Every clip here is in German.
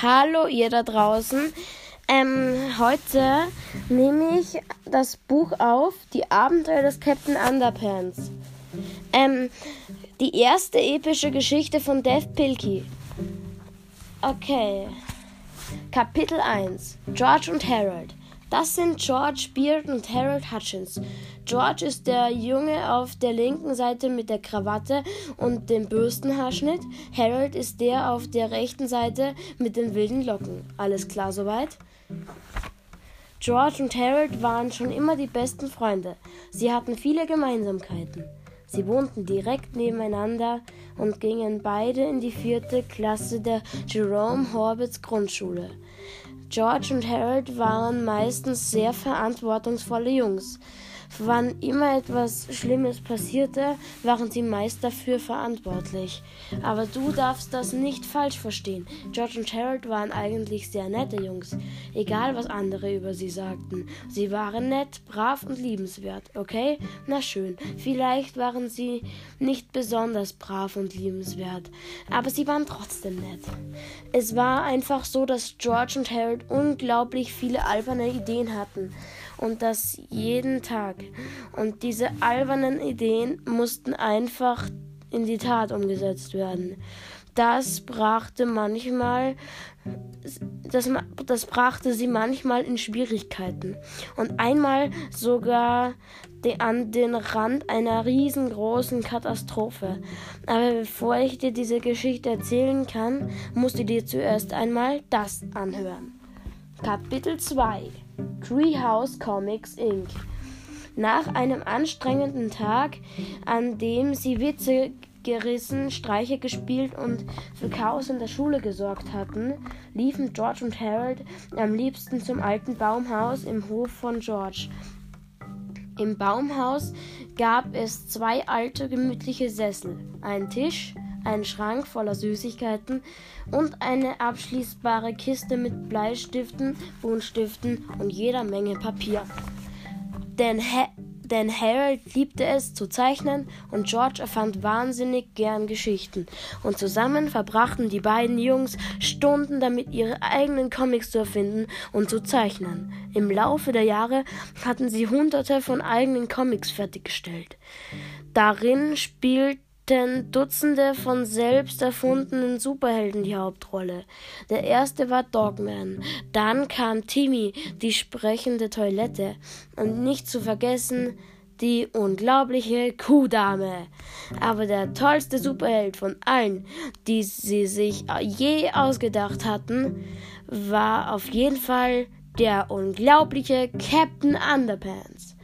Hallo ihr da draußen. Ähm, heute nehme ich das Buch auf, Die Abenteuer des Captain Underpants. Ähm, die erste epische Geschichte von Dev Pilkey. Okay. Kapitel 1. George und Harold. Das sind George Beard und Harold Hutchins. George ist der Junge auf der linken Seite mit der Krawatte und dem Bürstenhaarschnitt. Harold ist der auf der rechten Seite mit den wilden Locken. Alles klar soweit? George und Harold waren schon immer die besten Freunde. Sie hatten viele Gemeinsamkeiten. Sie wohnten direkt nebeneinander und gingen beide in die vierte Klasse der Jerome Horbitz Grundschule. George und Harold waren meistens sehr verantwortungsvolle Jungs. Wann immer etwas Schlimmes passierte, waren sie meist dafür verantwortlich. Aber du darfst das nicht falsch verstehen. George und Harold waren eigentlich sehr nette Jungs, egal was andere über sie sagten. Sie waren nett, brav und liebenswert, okay? Na schön, vielleicht waren sie nicht besonders brav und liebenswert, aber sie waren trotzdem nett. Es war einfach so, dass George und Harold unglaublich viele alberne Ideen hatten und das jeden Tag. Und diese albernen Ideen mussten einfach in die Tat umgesetzt werden. Das brachte manchmal, das, das brachte sie manchmal in Schwierigkeiten und einmal sogar de, an den Rand einer riesengroßen Katastrophe. Aber bevor ich dir diese Geschichte erzählen kann, musst du dir zuerst einmal das anhören. Kapitel 2 Treehouse Comics Inc. Nach einem anstrengenden Tag, an dem sie Witze gerissen, Streiche gespielt und für Chaos in der Schule gesorgt hatten, liefen George und Harold am liebsten zum alten Baumhaus im Hof von George. Im Baumhaus gab es zwei alte gemütliche Sessel, einen Tisch, einen Schrank voller Süßigkeiten und eine abschließbare Kiste mit Bleistiften, Buntstiften und jeder Menge Papier. Denn, ha denn Harold liebte es zu zeichnen und George erfand wahnsinnig gern Geschichten. Und zusammen verbrachten die beiden Jungs Stunden damit, ihre eigenen Comics zu erfinden und zu zeichnen. Im Laufe der Jahre hatten sie hunderte von eigenen Comics fertiggestellt. Darin spielt spielten Dutzende von selbst erfundenen Superhelden die Hauptrolle. Der erste war Dogman, dann kam Timmy, die sprechende Toilette und nicht zu vergessen die unglaubliche Kuhdame. Aber der tollste Superheld von allen, die sie sich je ausgedacht hatten, war auf jeden Fall der unglaubliche Captain Underpants.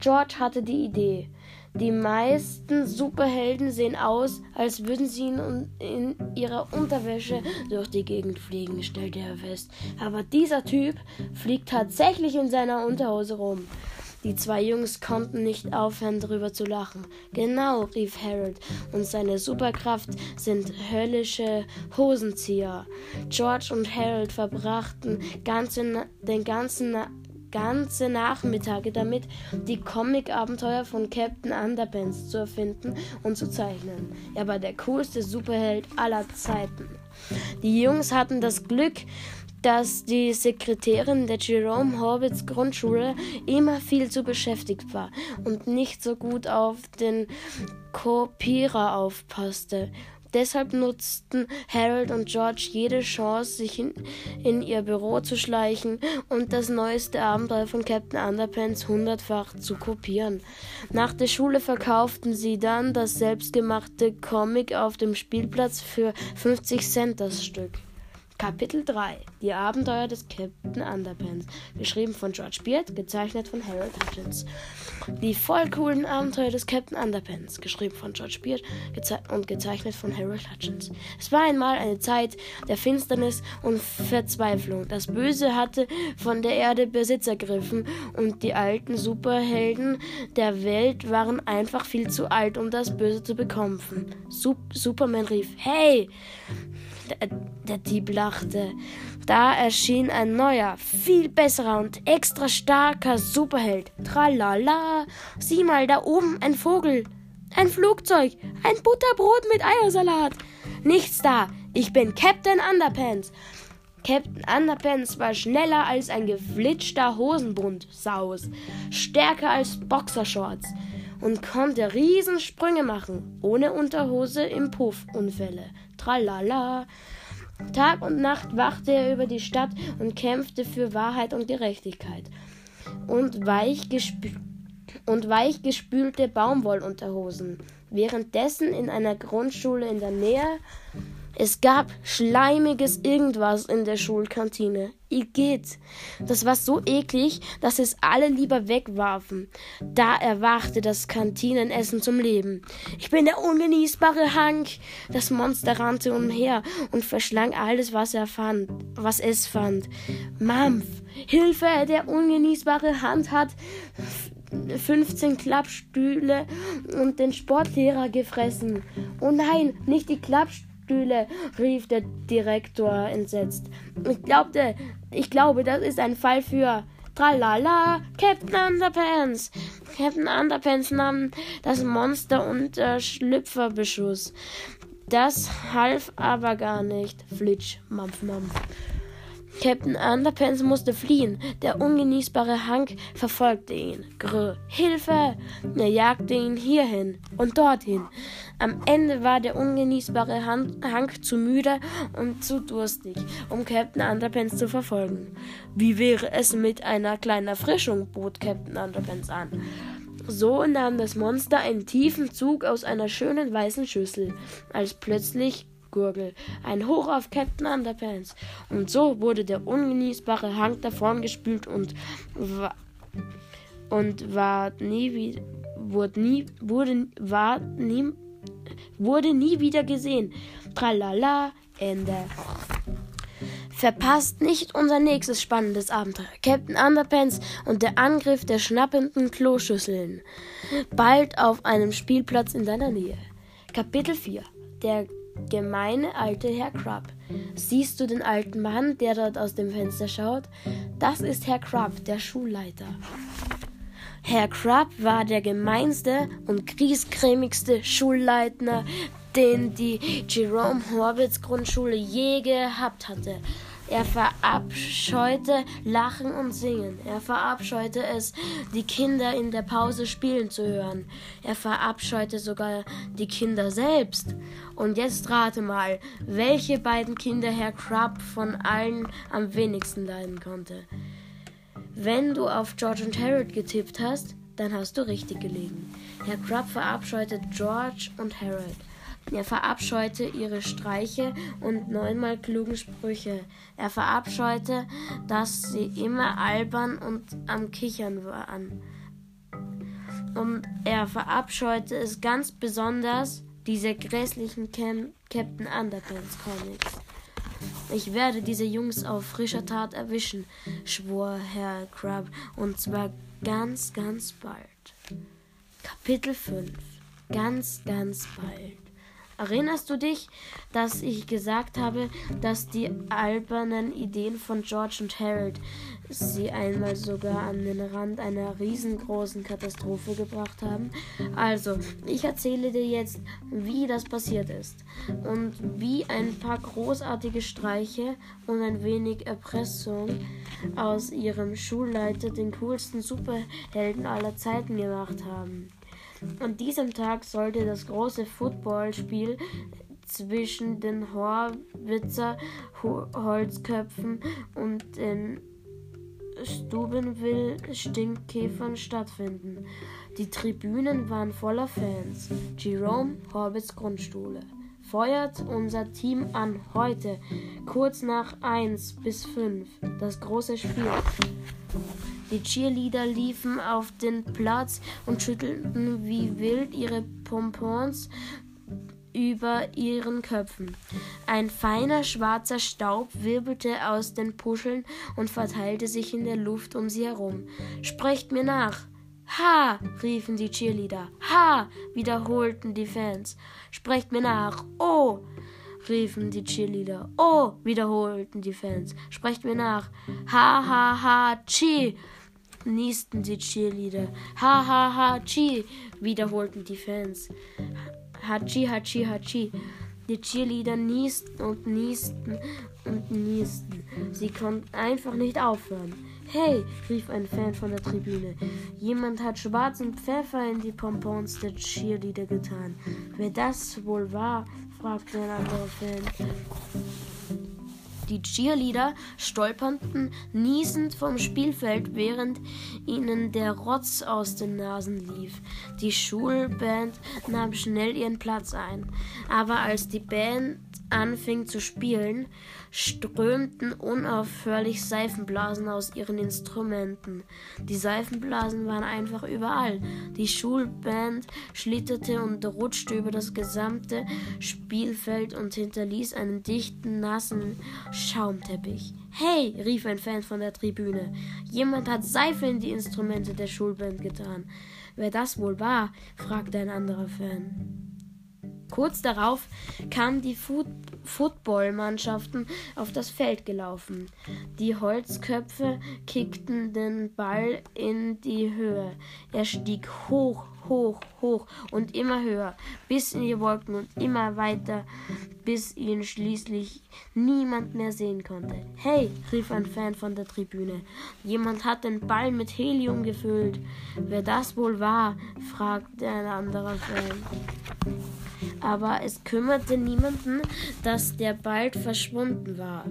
George hatte die Idee, die meisten Superhelden sehen aus, als würden sie in, ihrer Unterwäsche durch die Gegend fliegen, stellte er fest. Aber dieser Typ fliegt tatsächlich in seiner Unterhose rum. Die zwei Jungs konnten nicht aufhören, darüber zu lachen. Genau, rief Harold, und seine Superkraft sind höllische Hosenzieher. George und Harold verbrachten ganze, den ganzen ganze Nachmittage damit, die Comic-Abenteuer von Captain Underpants zu erfinden und zu zeichnen. Er war der coolste Superheld aller Zeiten. Die Jungs hatten das Glück, dass die Sekretärin der Jerome Horbitz Grundschule immer viel zu beschäftigt war und nicht so gut auf den Kopierer aufpasste. Deshalb nutzten Harold und George jede Chance, sich in, in, ihr Büro zu schleichen und das neueste Abenteuer von Captain Underpants hundertfach zu kopieren. Nach der Schule verkauften sie dann das selbstgemachte Comic auf dem Spielplatz für 50 Cent das Stück. Kapitel 3 Die Abenteuer des Captain Underpants. Geschrieben von George Beard, gezeichnet von Harold Hutchins. Die voll coolen Abenteuer des Captain Underpants. Geschrieben von George Beard geze und gezeichnet von Harold Hutchins. Es war einmal eine Zeit der Finsternis und Verzweiflung. Das Böse hatte von der Erde Besitz ergriffen und die alten Superhelden der Welt waren einfach viel zu alt, um das Böse zu bekämpfen. Sup Superman rief: Hey! Der, der Dieb lachte. Da erschien ein neuer, viel besserer und extra starker Superheld. Tralala. Sieh mal, da oben ein Vogel. Ein Flugzeug. Ein Butterbrot mit Eiersalat. Nichts da. Ich bin Captain Underpants. Captain Underpants war schneller als ein geflitschter Hosenbund, Saus, stärker als Boxershorts und konnte Riesensprünge machen, ohne Unterhose im Puff, Unfälle. Tralala. Tag und Nacht wachte er über die Stadt und kämpfte für Wahrheit und Gerechtigkeit. Und weich, und weich gespülte Baumwollunterhosen. Währenddessen in einer Grundschule in der Nähe es gab schleimiges Irgendwas in der Schulkantine. Igitt. Das war so eklig, dass es alle lieber wegwarfen. Da erwachte das Kantinenessen zum Leben. Ich bin der ungenießbare Hank. Das Monster rannte umher und verschlang alles, was er fand, was es fand. Mampf, Hilfe, der ungenießbare Hand hat 15 Klappstühle und den Sportlehrer gefressen. Oh nein, nicht die Klappstühle Stühle, rief der Direktor entsetzt. Ich glaubte, ich glaube, das ist ein Fall für Tralala, Captain Underpants. Captain Underpants nahm das Monster unter Schlüpferbeschuss. Das half aber gar nicht. Flitsch, Mampf, Mampf. Captain Underpants musste fliehen. Der ungenießbare Hank verfolgte ihn. Grr, Hilfe! Er jagte ihn hierhin und dorthin. Am Ende war der ungenießbare Hank zu müde und zu durstig, um Captain Underpants zu verfolgen. Wie wäre es mit einer kleinen Erfrischung? bot Captain Underpants an. So nahm das Monster einen tiefen Zug aus einer schönen weißen Schüssel, als plötzlich Gurgel. Ein Hoch auf Captain Underpants. Und so wurde der ungenießbare Hank davongespült und war, und war nie wieder wurde nie wurde war nie wurde nie wieder gesehen. Tralala Ende. Verpasst nicht unser nächstes spannendes Abenteuer. Captain Underpants und der Angriff der schnappenden Kloschüsseln. Bald auf einem Spielplatz in deiner Nähe. Kapitel 4. Der gemeine alte Herr Crab. Siehst du den alten Mann, der dort aus dem Fenster schaut? Das ist Herr Crab, der Schulleiter. Herr Crab war der gemeinste und griesgrämigste Schulleitner, den die Jerome Horwitz Grundschule je gehabt hatte. Er verabscheute Lachen und Singen. Er verabscheute es, die Kinder in der Pause spielen zu hören. Er verabscheute sogar die Kinder selbst. Und jetzt rate mal, welche beiden Kinder Herr Crab von allen am wenigsten leiden konnte. Wenn du auf George und Harold getippt hast, dann hast du richtig gelegen. Herr Crab verabscheute George und Harold. Er verabscheute ihre Streiche und neunmal klugen Sprüche. Er verabscheute, dass sie immer albern und am Kichern waren. Und er verabscheute es ganz besonders, diese grässlichen Cam Captain Underpants Comics. Ich werde diese Jungs auf frischer Tat erwischen, schwor Herr Crab, und zwar ganz, ganz bald. Kapitel 5 Ganz, ganz bald. Erinnerst du dich, dass ich gesagt habe, dass die albernen Ideen von George und Harold sie einmal sogar an den Rand einer riesengroßen Katastrophe gebracht haben? Also, ich erzähle dir jetzt, wie das passiert ist und wie ein paar großartige Streiche und ein wenig Erpressung aus ihrem Schulleiter den coolsten Superhelden aller Zeiten gemacht haben. An diesem Tag sollte das große Footballspiel zwischen den Horwitzer Holzköpfen und den Stubenville-Stinkkäfern stattfinden. Die Tribünen waren voller Fans. Jerome Horwitz Grundschule. Feuert unser Team an heute, kurz nach 1 bis 5, das große Spiel. Die Cheerleader liefen auf den Platz und schüttelten wie wild ihre Pompons über ihren Köpfen. Ein feiner schwarzer Staub wirbelte aus den Puscheln und verteilte sich in der Luft um sie herum. Sprecht mir nach! Ha! riefen die Cheerleader. Ha! wiederholten die Fans. Sprecht mir nach! Oh! riefen die Cheerleader. Oh! wiederholten die Fans. Sprecht mir nach! Ha ha ha! Chi! niesten die Cheerleader. Ha ha ha chi, wiederholten die Fans. Hachi, hachi, hachi. Die Cheerleader niesten und niesten und niesten. Sie konnten einfach nicht aufhören. Hey, rief ein Fan von der Tribüne. Jemand hat schwarzen Pfeffer in die Pompons der Cheerleader getan. Wer das wohl war, fragte ein anderer Fan. Die Cheerleader stolperten niesend vom Spielfeld, während ihnen der Rotz aus den Nasen lief. Die Schulband nahm schnell ihren Platz ein. Aber als die Band anfing zu spielen, strömten unaufhörlich Seifenblasen aus ihren Instrumenten. Die Seifenblasen waren einfach überall. Die Schulband schlitterte und rutschte über das gesamte Spielfeld und hinterließ einen dichten, nassen Schaumteppich. Hey, rief ein Fan von der Tribüne. Jemand hat Seife in die Instrumente der Schulband getan. Wer das wohl war, fragte ein anderer Fan. Kurz darauf kamen die Foot Footballmannschaften auf das Feld gelaufen. Die Holzköpfe kickten den Ball in die Höhe. Er stieg hoch, hoch, hoch und immer höher, bis in die Wolken und immer weiter, bis ihn schließlich niemand mehr sehen konnte. Hey, rief ein Fan von der Tribüne. Jemand hat den Ball mit Helium gefüllt. Wer das wohl war, fragte ein anderer Fan aber es kümmerte niemanden, dass der bald verschwunden war.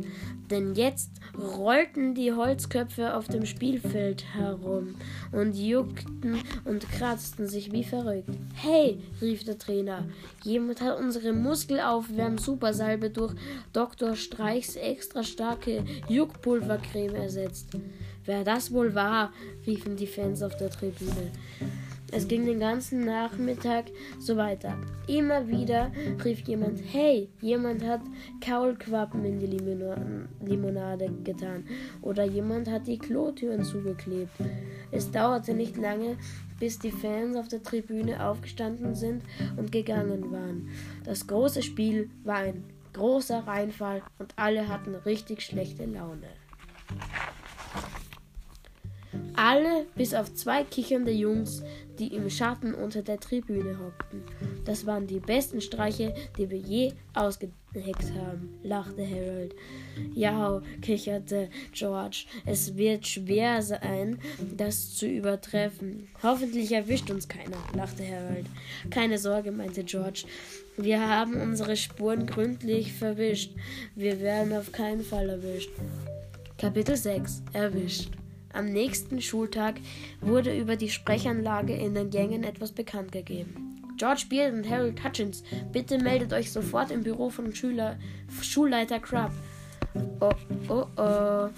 Denn jetzt rollten die Holzköpfe auf dem Spielfeld herum und juckten und kratzten sich wie verrückt. Hey, rief der Trainer, jemand hat unsere Muskelaufwärm-Supersalbe durch Dr. Streichs extra starke Juckpulvercreme ersetzt. Wer das wohl war, riefen die Fans auf der Tribüne. Es ging den ganzen Nachmittag so weiter. Immer wieder rief jemand, hey, jemand hat Kaulquappen in die Limonade getan oder jemand hat die Klotüren zugeklebt. Es dauerte nicht lange, bis die Fans auf der Tribüne aufgestanden sind und gegangen waren. Das große Spiel war ein großer Reinfall und alle hatten richtig schlechte Laune. Alle, bis auf zwei kichernde Jungs, die im Schatten unter der Tribüne hockten. Das waren die besten Streiche, die wir je ausgeheckt haben, lachte Harold. Ja, kicherte George, es wird schwer sein, das zu übertreffen. Hoffentlich erwischt uns keiner, lachte Harold. Keine Sorge, meinte George. Wir haben unsere Spuren gründlich verwischt. Wir werden auf keinen Fall erwischt. Kapitel 6 Erwischt am nächsten Schultag wurde über die Sprechanlage in den Gängen etwas bekannt gegeben. George Beard und Harold Hutchins, bitte meldet euch sofort im Büro von Schüler, Schulleiter Crab. Oh, oh, oh,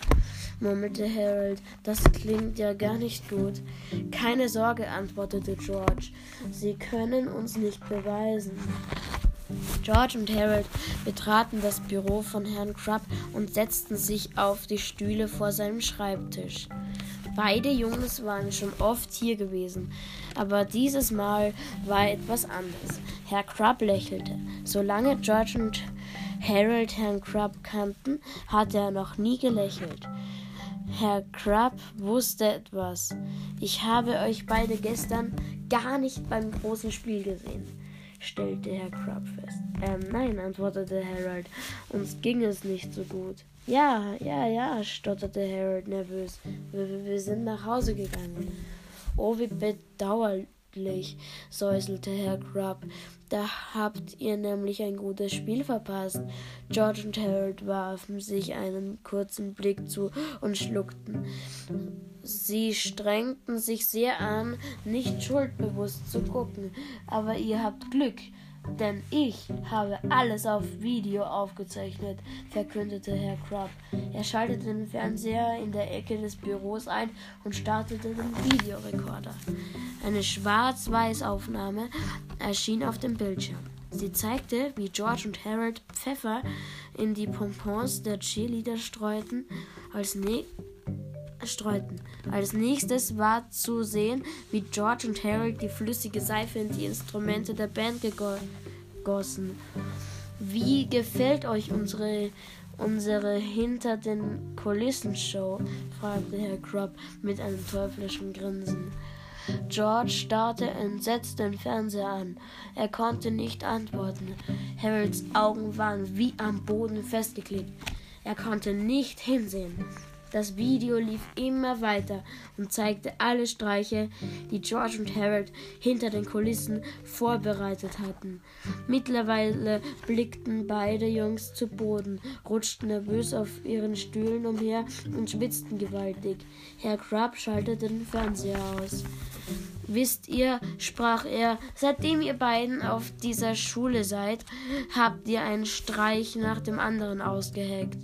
murmelte Harold. Das klingt ja gar nicht gut. Keine Sorge, antwortete George. Sie können uns nicht beweisen. George und Harold betraten das Büro von Herrn Crubb und setzten sich auf die Stühle vor seinem Schreibtisch. Beide Jungs waren schon oft hier gewesen, aber dieses Mal war etwas anders. Herr Crubb lächelte. Solange George und Harold Herrn Crubb kannten, hatte er noch nie gelächelt. Herr Crubb wusste etwas. Ich habe euch beide gestern gar nicht beim großen Spiel gesehen stellte Herr Crab fest. Ähm, nein, antwortete Harold, uns ging es nicht so gut. Ja, ja, ja, stotterte Harold nervös. Wir, wir sind nach Hause gegangen. Oh, wie bedauerlich, säuselte Herr Crab. Da habt ihr nämlich ein gutes Spiel verpasst. George und Harold warfen sich einen kurzen Blick zu und schluckten. Sie strengten sich sehr an, nicht schuldbewusst zu gucken, aber ihr habt Glück, denn ich habe alles auf Video aufgezeichnet, verkündete Herr Krupp. Er schaltete den Fernseher in der Ecke des Büros ein und startete den Videorekorder. Eine Schwarz-Weiß-Aufnahme erschien auf dem Bildschirm. Sie zeigte, wie George und Harold Pfeffer in die Pompons der Cheerleader streuten. Als, ne streuten. Als nächstes war zu sehen, wie George und Harold die flüssige Seife in die Instrumente der Band gegossen. Wie gefällt euch unsere, unsere Hinter den Kulissen Show? fragte Herr Krupp mit einem teuflischen Grinsen. George starrte entsetzt den Fernseher an. Er konnte nicht antworten. Harolds Augen waren wie am Boden festgeklebt. Er konnte nicht hinsehen. Das Video lief immer weiter und zeigte alle Streiche, die George und Harold hinter den Kulissen vorbereitet hatten. Mittlerweile blickten beide Jungs zu Boden, rutschten nervös auf ihren Stühlen umher und schwitzten gewaltig. Herr Crubb schaltete den Fernseher aus. Wisst ihr, sprach er, seitdem ihr beiden auf dieser Schule seid, habt ihr einen Streich nach dem anderen ausgeheckt.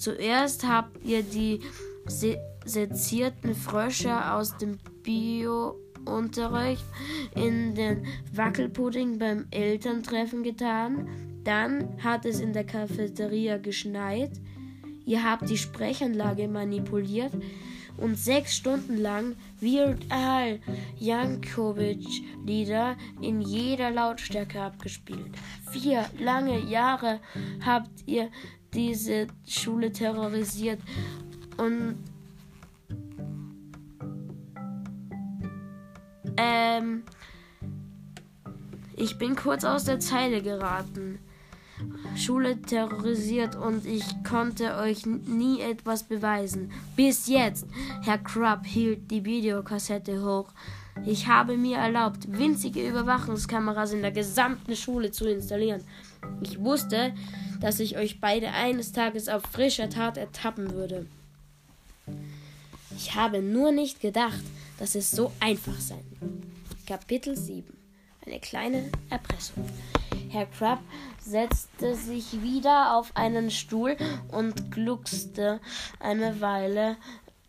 Zuerst habt ihr die se sezierten Frösche aus dem Bio-Unterricht in den Wackelpudding beim Elterntreffen getan. Dann hat es in der Cafeteria geschneit. Ihr habt die Sprechanlage manipuliert und sechs Stunden lang Weird Al Jankovic Lieder in jeder Lautstärke abgespielt. Vier lange Jahre habt ihr diese Schule terrorisiert und ähm, ich bin kurz aus der Zeile geraten. Schule terrorisiert und ich konnte euch nie etwas beweisen. Bis jetzt. Herr Krupp hielt die Videokassette hoch. Ich habe mir erlaubt, winzige Überwachungskameras in der gesamten Schule zu installieren. Ich wusste, dass ich euch beide eines Tages auf frischer Tat ertappen würde. Ich habe nur nicht gedacht, dass es so einfach sein. Kapitel 7 Eine kleine Erpressung. Herr Crab setzte sich wieder auf einen Stuhl und gluckste eine Weile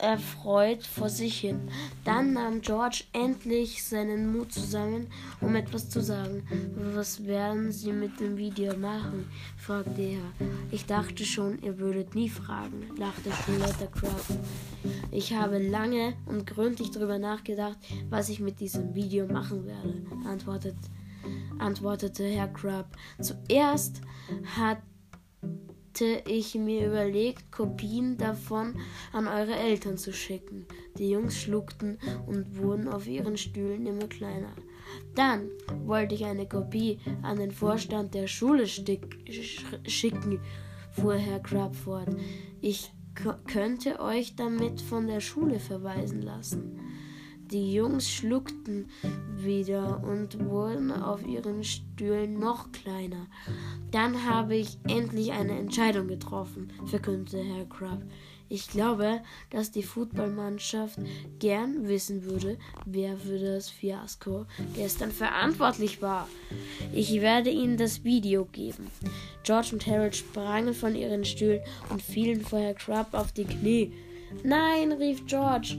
erfreut vor sich hin. Dann nahm George endlich seinen Mut zusammen, um etwas zu sagen. Was werden Sie mit dem Video machen? fragte er. Ich dachte schon, ihr würdet nie fragen, lachte Schulleiter Crab. Ich habe lange und gründlich darüber nachgedacht, was ich mit diesem Video machen werde, antwortet, antwortete Herr Crab. Zuerst hat hatte ich mir überlegt, Kopien davon an eure Eltern zu schicken. Die Jungs schluckten und wurden auf ihren Stühlen immer kleiner. Dann wollte ich eine Kopie an den Vorstand der Schule schicken, fuhr Herr Crab fort. Ich könnte euch damit von der Schule verweisen lassen. Die Jungs schluckten wieder und wurden auf ihren Stühlen noch kleiner. Dann habe ich endlich eine Entscheidung getroffen, verkündete Herr Crab. Ich glaube, dass die Footballmannschaft gern wissen würde, wer für das Fiasko gestern verantwortlich war. Ich werde ihnen das Video geben. George und Harold sprangen von ihren Stühlen und fielen vor Herr Crab auf die Knie. Nein, rief George.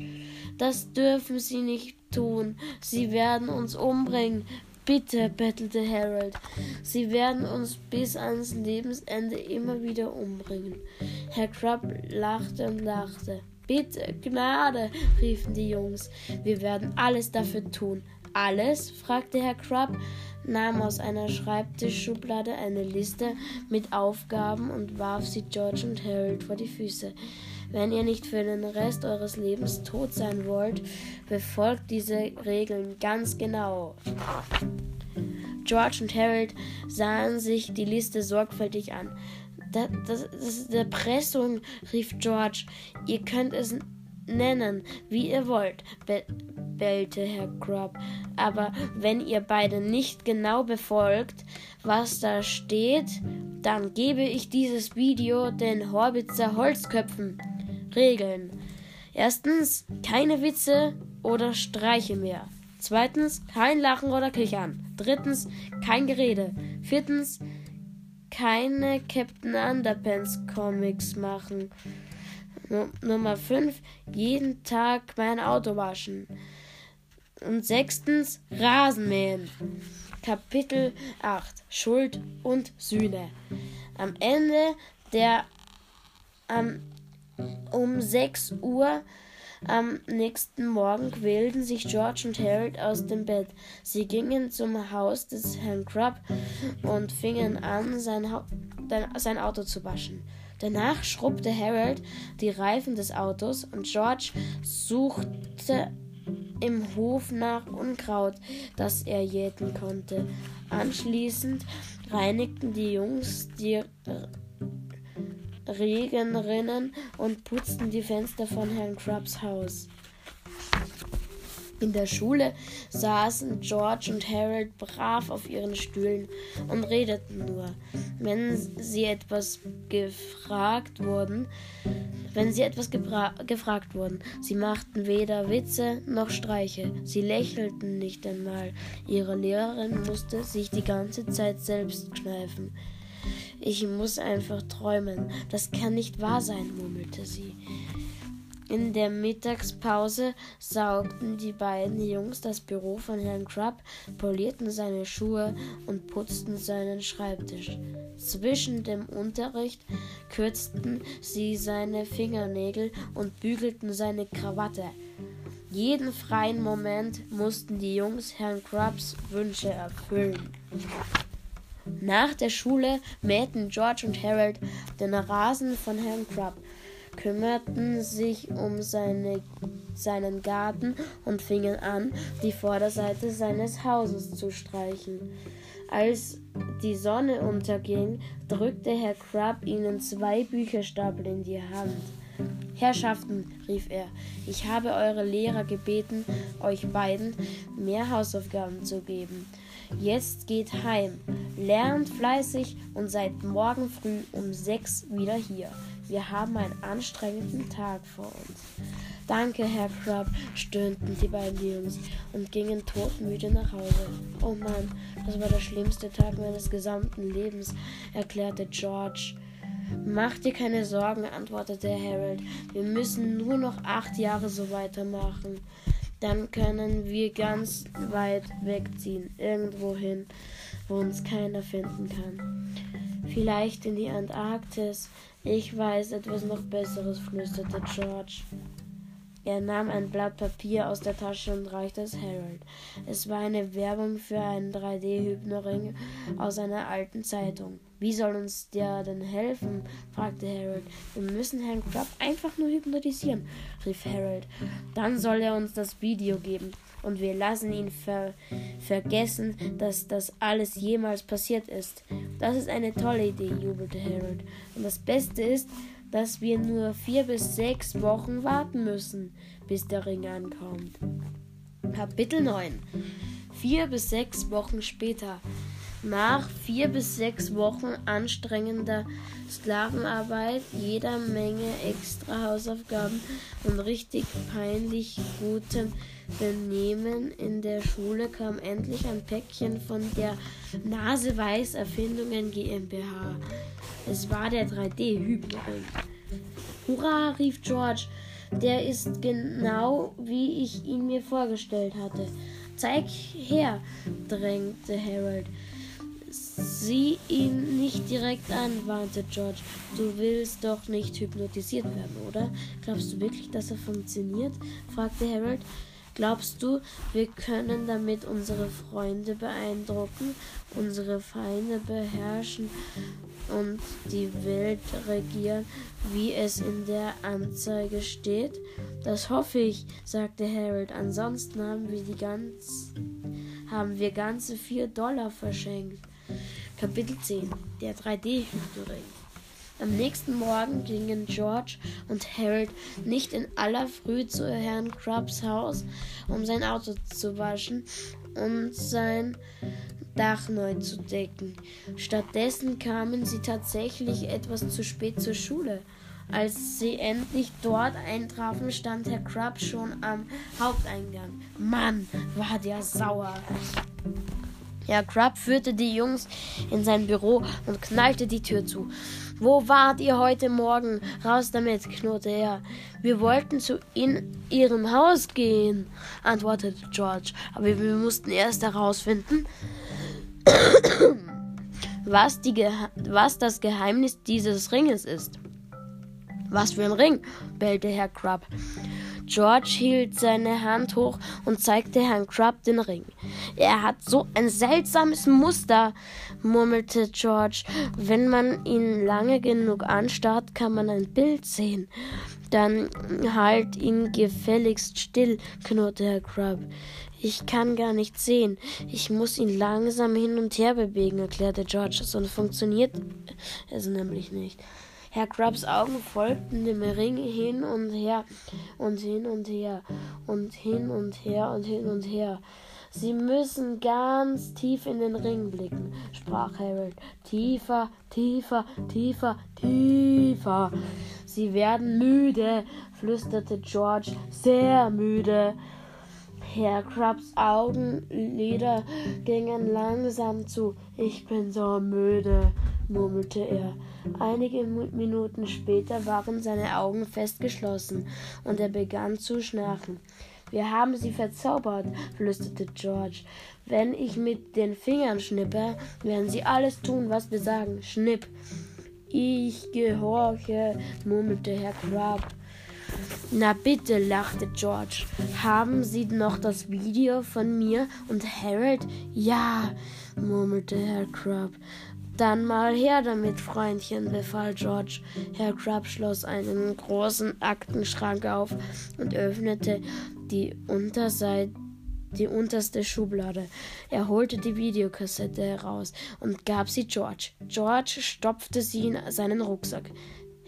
Das dürfen Sie nicht tun. Sie werden uns umbringen. Bitte, bettelte Harold. Sie werden uns bis ans Lebensende immer wieder umbringen. Herr Crab lachte und lachte. Bitte, Gnade, riefen die Jungs. Wir werden alles dafür tun. Alles? fragte Herr Crab, nahm aus einer Schreibtischschublade eine Liste mit Aufgaben und warf sie George und Harold vor die Füße. Wenn ihr nicht für den Rest eures Lebens tot sein wollt, befolgt diese Regeln ganz genau. George und Harold sahen sich die Liste sorgfältig an. Das, das, das ist Erpressung, rief George. Ihr könnt es nennen, wie ihr wollt, be bellte Herr Grubb. Aber wenn ihr beide nicht genau befolgt, was da steht, dann gebe ich dieses Video den Horbitzer Holzköpfen. Regeln. Erstens, keine Witze oder Streiche mehr. Zweitens, kein Lachen oder Kichern. Drittens, kein Gerede. Viertens, keine Captain Underpants Comics machen. Nummer 5, jeden Tag mein Auto waschen. Und sechstens, Rasenmähen. Kapitel 8, Schuld und Sühne. Am Ende der am um 6 Uhr am nächsten Morgen quälten sich George und Harold aus dem Bett. Sie gingen zum Haus des Herrn Crubb und fingen an, sein, sein Auto zu waschen. Danach schrubbte Harold die Reifen des Autos und George suchte im Hof nach Unkraut, das er jäten konnte. Anschließend reinigten die Jungs die Regenrinnen und putzten die Fenster von Herrn Krabs Haus. In der Schule saßen George und Harold brav auf ihren Stühlen und redeten nur, wenn sie etwas gefragt wurden, wenn sie etwas gefragt wurden. Sie machten weder Witze noch Streiche. Sie lächelten nicht einmal. Ihre Lehrerin musste sich die ganze Zeit selbst kneifen. Ich muss einfach träumen. Das kann nicht wahr sein, murmelte sie. In der Mittagspause saugten die beiden Jungs das Büro von Herrn Krupp, polierten seine Schuhe und putzten seinen Schreibtisch. Zwischen dem Unterricht kürzten sie seine Fingernägel und bügelten seine Krawatte. Jeden freien Moment mussten die Jungs Herrn Krupps Wünsche erfüllen. Nach der Schule mähten George und Harold den Rasen von Herrn Krupp kümmerten sich um seine, seinen Garten und fingen an, die Vorderseite seines Hauses zu streichen. Als die Sonne unterging, drückte Herr Krupp ihnen zwei Bücherstapel in die Hand. Herrschaften, rief er, ich habe eure Lehrer gebeten, euch beiden mehr Hausaufgaben zu geben. Jetzt geht heim, lernt fleißig und seid morgen früh um sechs wieder hier. Wir haben einen anstrengenden Tag vor uns. Danke, Herr Crab, stöhnten die beiden Jungs und gingen todmüde nach Hause. Oh Mann, das war der schlimmste Tag meines gesamten Lebens, erklärte George. Mach dir keine Sorgen, antwortete Harold. Wir müssen nur noch acht Jahre so weitermachen. Dann können wir ganz weit wegziehen, irgendwohin, wo uns keiner finden kann. Vielleicht in die Antarktis, ich weiß etwas noch Besseres, flüsterte George. Er nahm ein Blatt Papier aus der Tasche und reichte es Harold. Es war eine Werbung für einen 3D-Hypnoring aus einer alten Zeitung. Wie soll uns der denn helfen? fragte Harold. Wir müssen Herrn Crab einfach nur hypnotisieren, rief Harold. Dann soll er uns das Video geben und wir lassen ihn ver vergessen, dass das alles jemals passiert ist. Das ist eine tolle Idee, jubelte Harold. Und das Beste ist, dass wir nur vier bis sechs Wochen warten müssen, bis der Ring ankommt. Kapitel 9 Vier bis sechs Wochen später. Nach vier bis sechs Wochen anstrengender Sklavenarbeit, jeder Menge extra Hausaufgaben und richtig peinlich gutem Benehmen in der Schule kam endlich ein Päckchen von der Naseweiß Erfindungen GmbH. Es war der 3D-Hypnoring. Hurra, rief George. Der ist genau, wie ich ihn mir vorgestellt hatte. Zeig her, drängte Harold. Sieh ihn nicht direkt an, warnte George. Du willst doch nicht hypnotisiert werden, oder? Glaubst du wirklich, dass er funktioniert? fragte Harold. Glaubst du, wir können damit unsere Freunde beeindrucken, unsere Feinde beherrschen und die Welt regieren, wie es in der Anzeige steht? Das hoffe ich, sagte Harold. Ansonsten haben wir die ganz haben wir ganze vier Dollar verschenkt. Kapitel 10 Der 3D-Hütering am nächsten Morgen gingen George und Harold nicht in aller Früh zu Herrn Krabs Haus, um sein Auto zu waschen und sein Dach neu zu decken. Stattdessen kamen sie tatsächlich etwas zu spät zur Schule. Als sie endlich dort eintrafen, stand Herr Crab schon am Haupteingang. Mann, war der sauer. Herr Crab führte die Jungs in sein Büro und knallte die Tür zu. Wo wart ihr heute Morgen? Raus damit, knurrte er. Wir wollten zu in ihrem Haus gehen, antwortete George. Aber wir mussten erst herausfinden, was, die was das Geheimnis dieses Ringes ist. Was für ein Ring? bellte Herr Krupp. George hielt seine Hand hoch und zeigte Herrn Krupp den Ring. Er hat so ein seltsames Muster, murmelte George. Wenn man ihn lange genug anstarrt, kann man ein Bild sehen. Dann halt ihn gefälligst still, knurrte Herr Crab. Ich kann gar nicht sehen. Ich muss ihn langsam hin und her bewegen, erklärte George. Sonst funktioniert es nämlich nicht. Herr Krabs Augen folgten dem Ring hin und her und hin und her und hin und her und hin und her. Sie müssen ganz tief in den Ring blicken, sprach Harold. Tiefer, tiefer, tiefer, tiefer. Sie werden müde, flüsterte George, sehr müde. Herr Krabs Augenlider gingen langsam zu. Ich bin so müde, murmelte er. Einige Minuten später waren seine Augen fest geschlossen und er begann zu schnarchen. Wir haben sie verzaubert, flüsterte George. Wenn ich mit den Fingern schnippe, werden sie alles tun, was wir sagen. Schnipp. Ich gehorche, murmelte Herr Crab. Na bitte, lachte George. Haben Sie noch das Video von mir und Harold? Ja, murmelte Herr Crab. Dann mal her damit, Freundchen, befahl George. Herr Crab schloss einen großen Aktenschrank auf und öffnete die Unterseite die unterste Schublade. Er holte die Videokassette heraus und gab sie George. George stopfte sie in seinen Rucksack.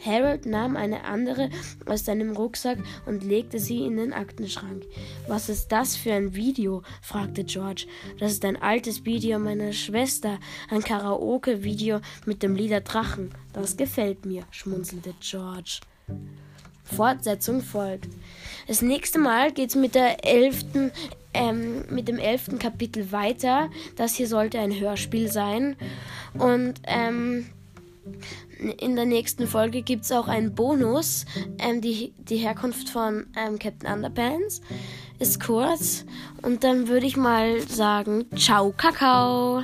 Harold nahm eine andere aus seinem Rucksack und legte sie in den Aktenschrank. Was ist das für ein Video? fragte George. Das ist ein altes Video meiner Schwester, ein Karaoke-Video mit dem Lieder Drachen. Das gefällt mir, schmunzelte George. Fortsetzung folgt. Das nächste Mal geht es mit der elften, ähm, mit dem elften Kapitel weiter. Das hier sollte ein Hörspiel sein. Und ähm, in der nächsten Folge gibt es auch einen Bonus. Ähm, die, die Herkunft von ähm, Captain Underpants ist kurz. Und dann würde ich mal sagen, ciao, Kakao.